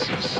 Texas.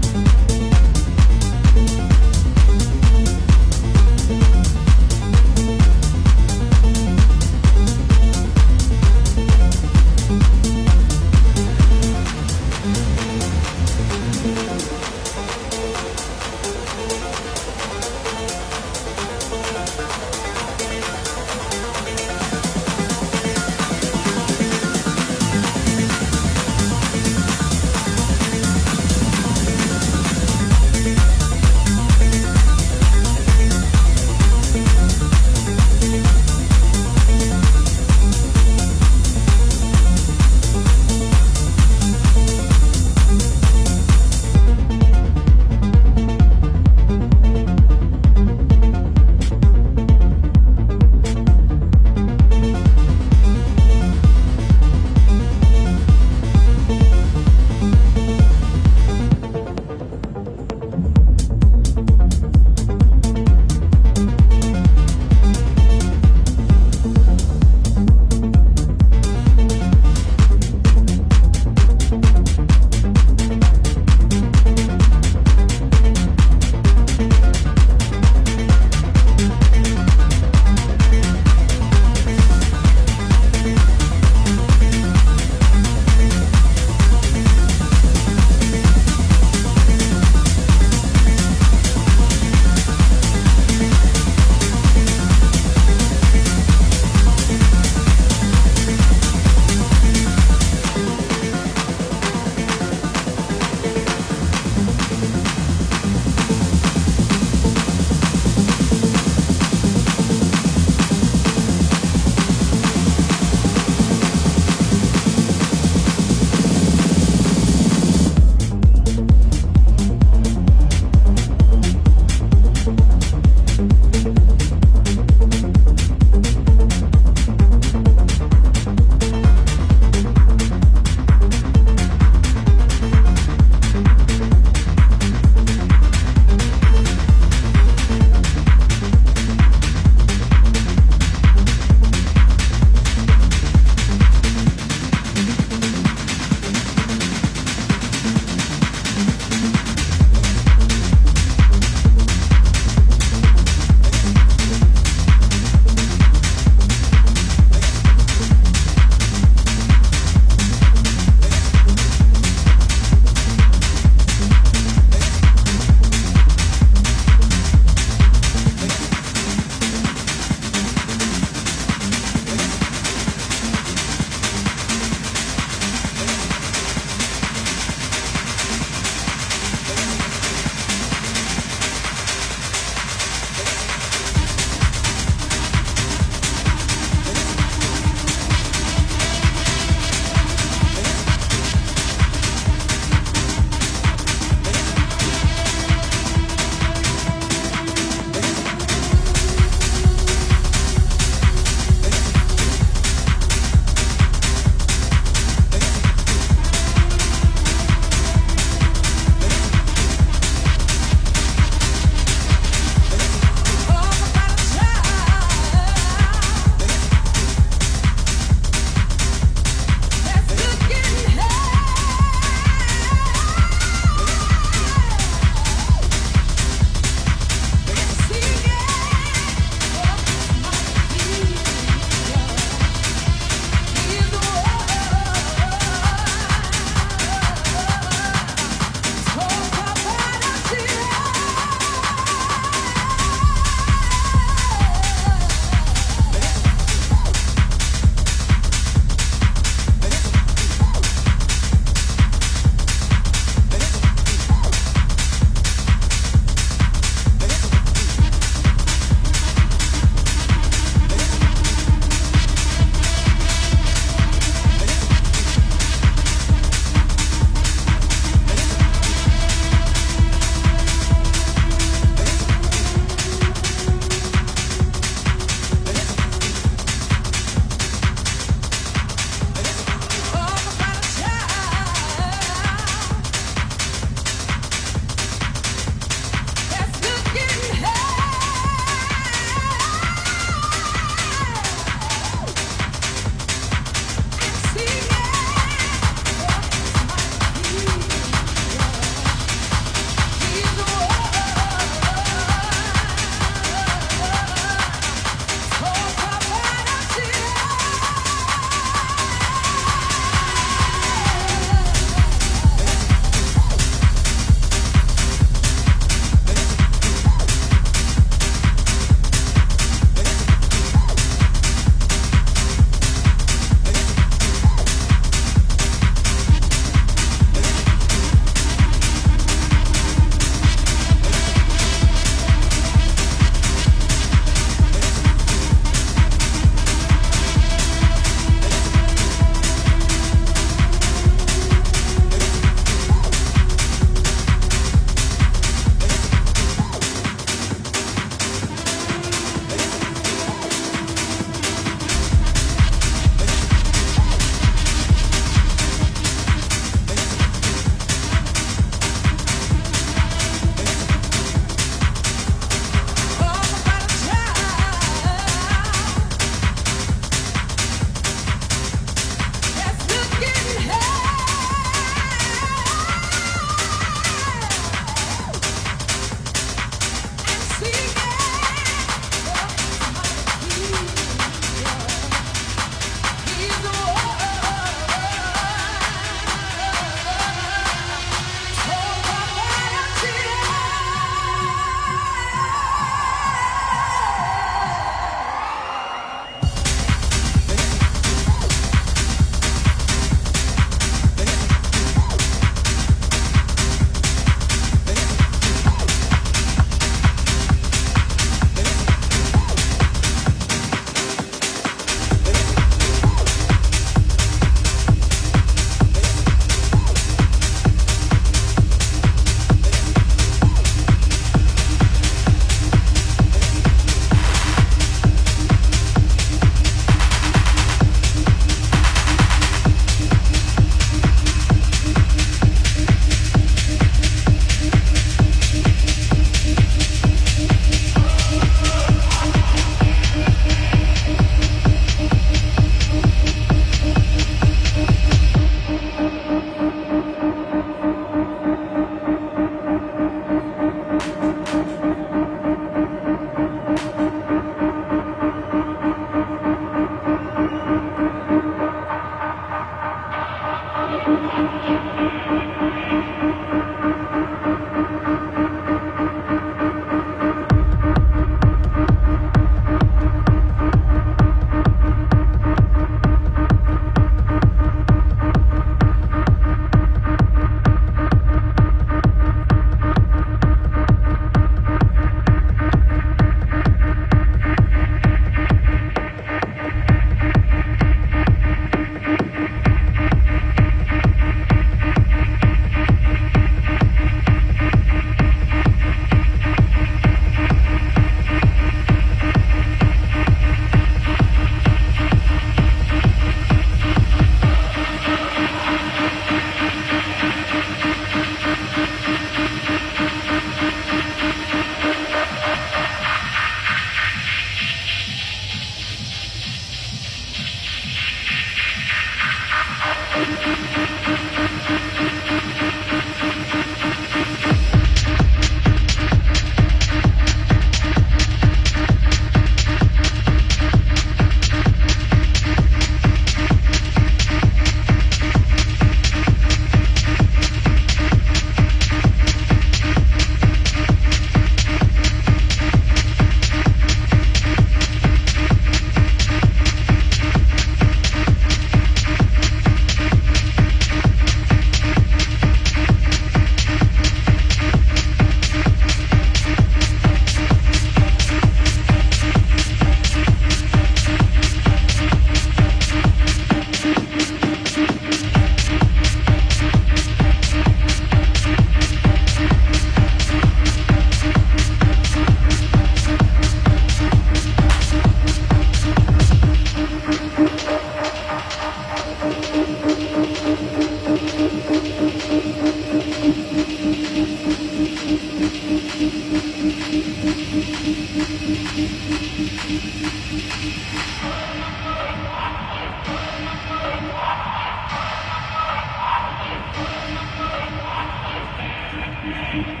Thank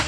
you.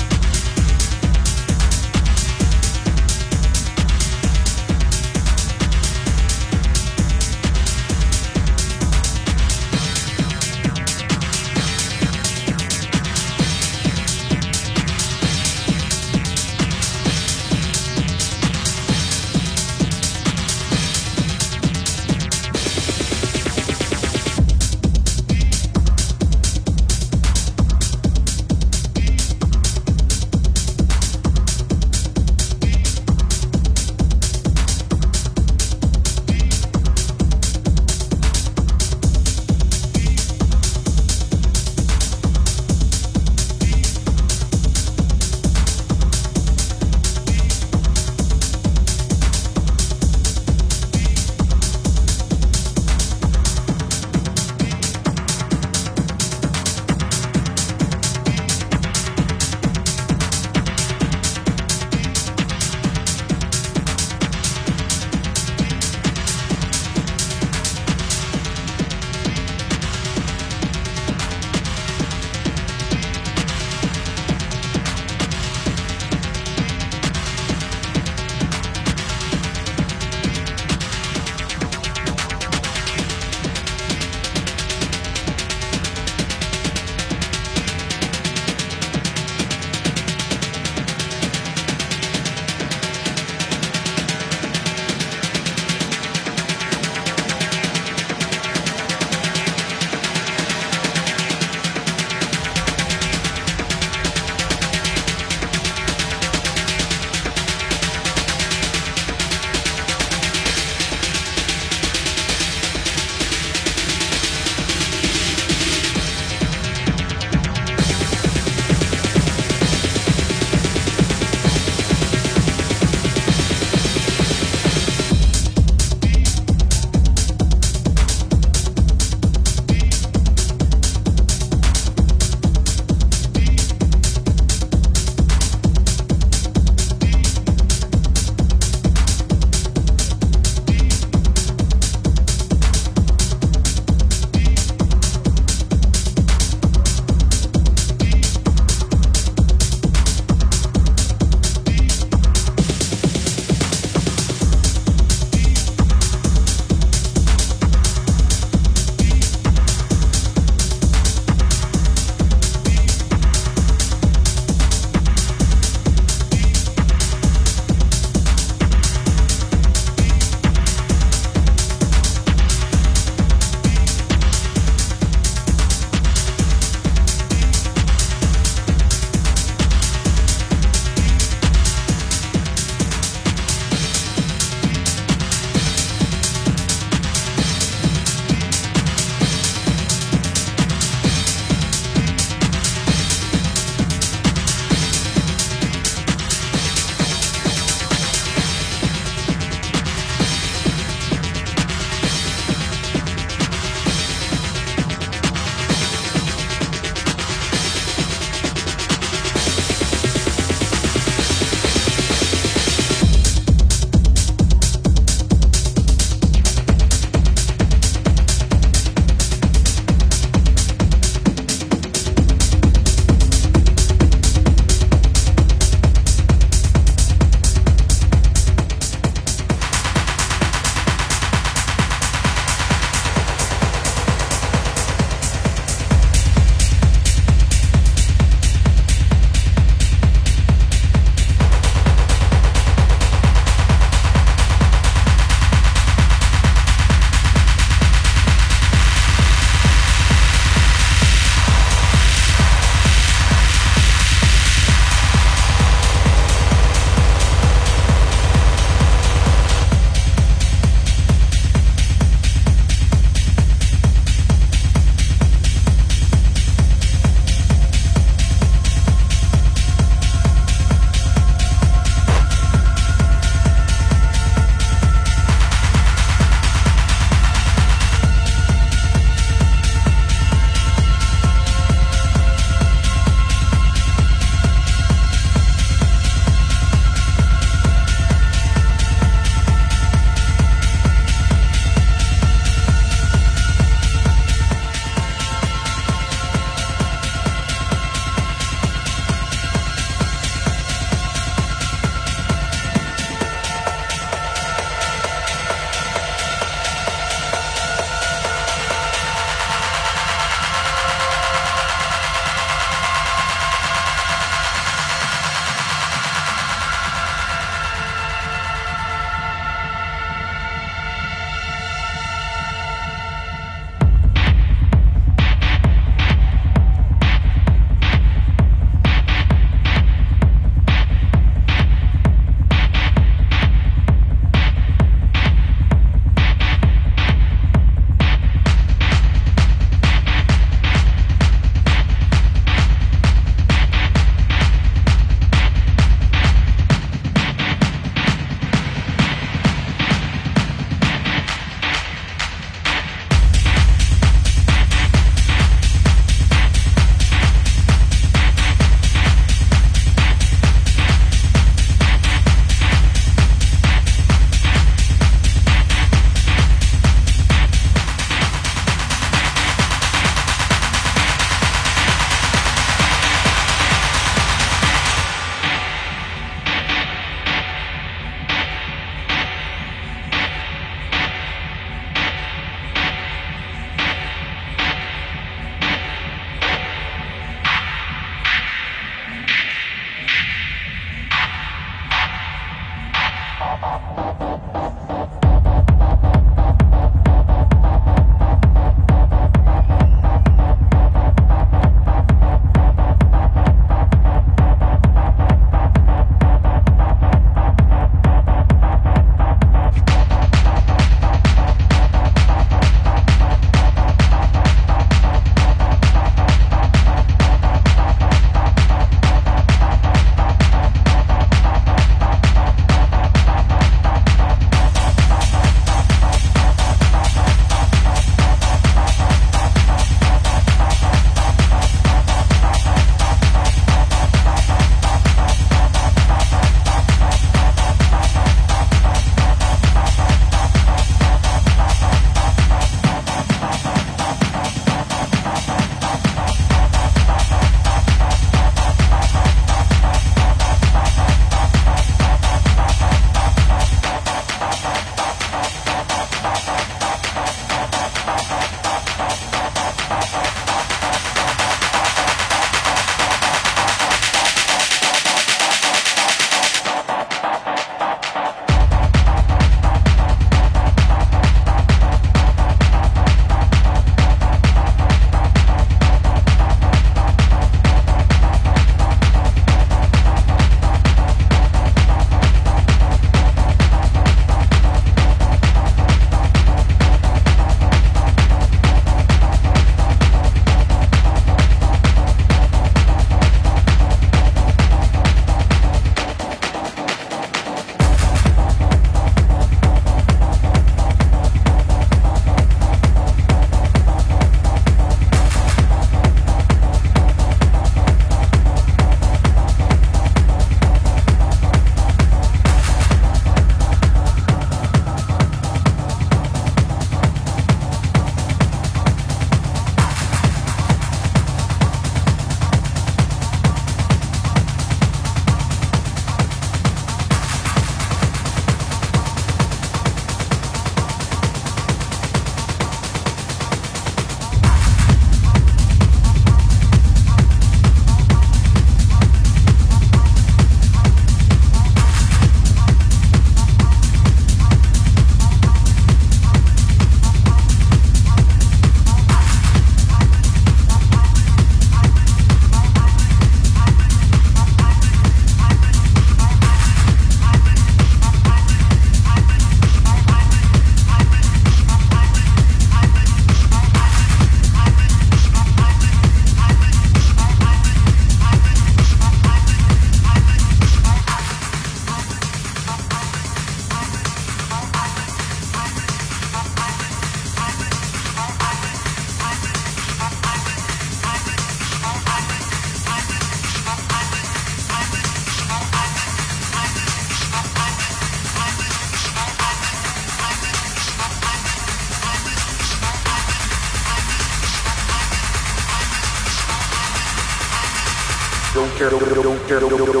Doctor.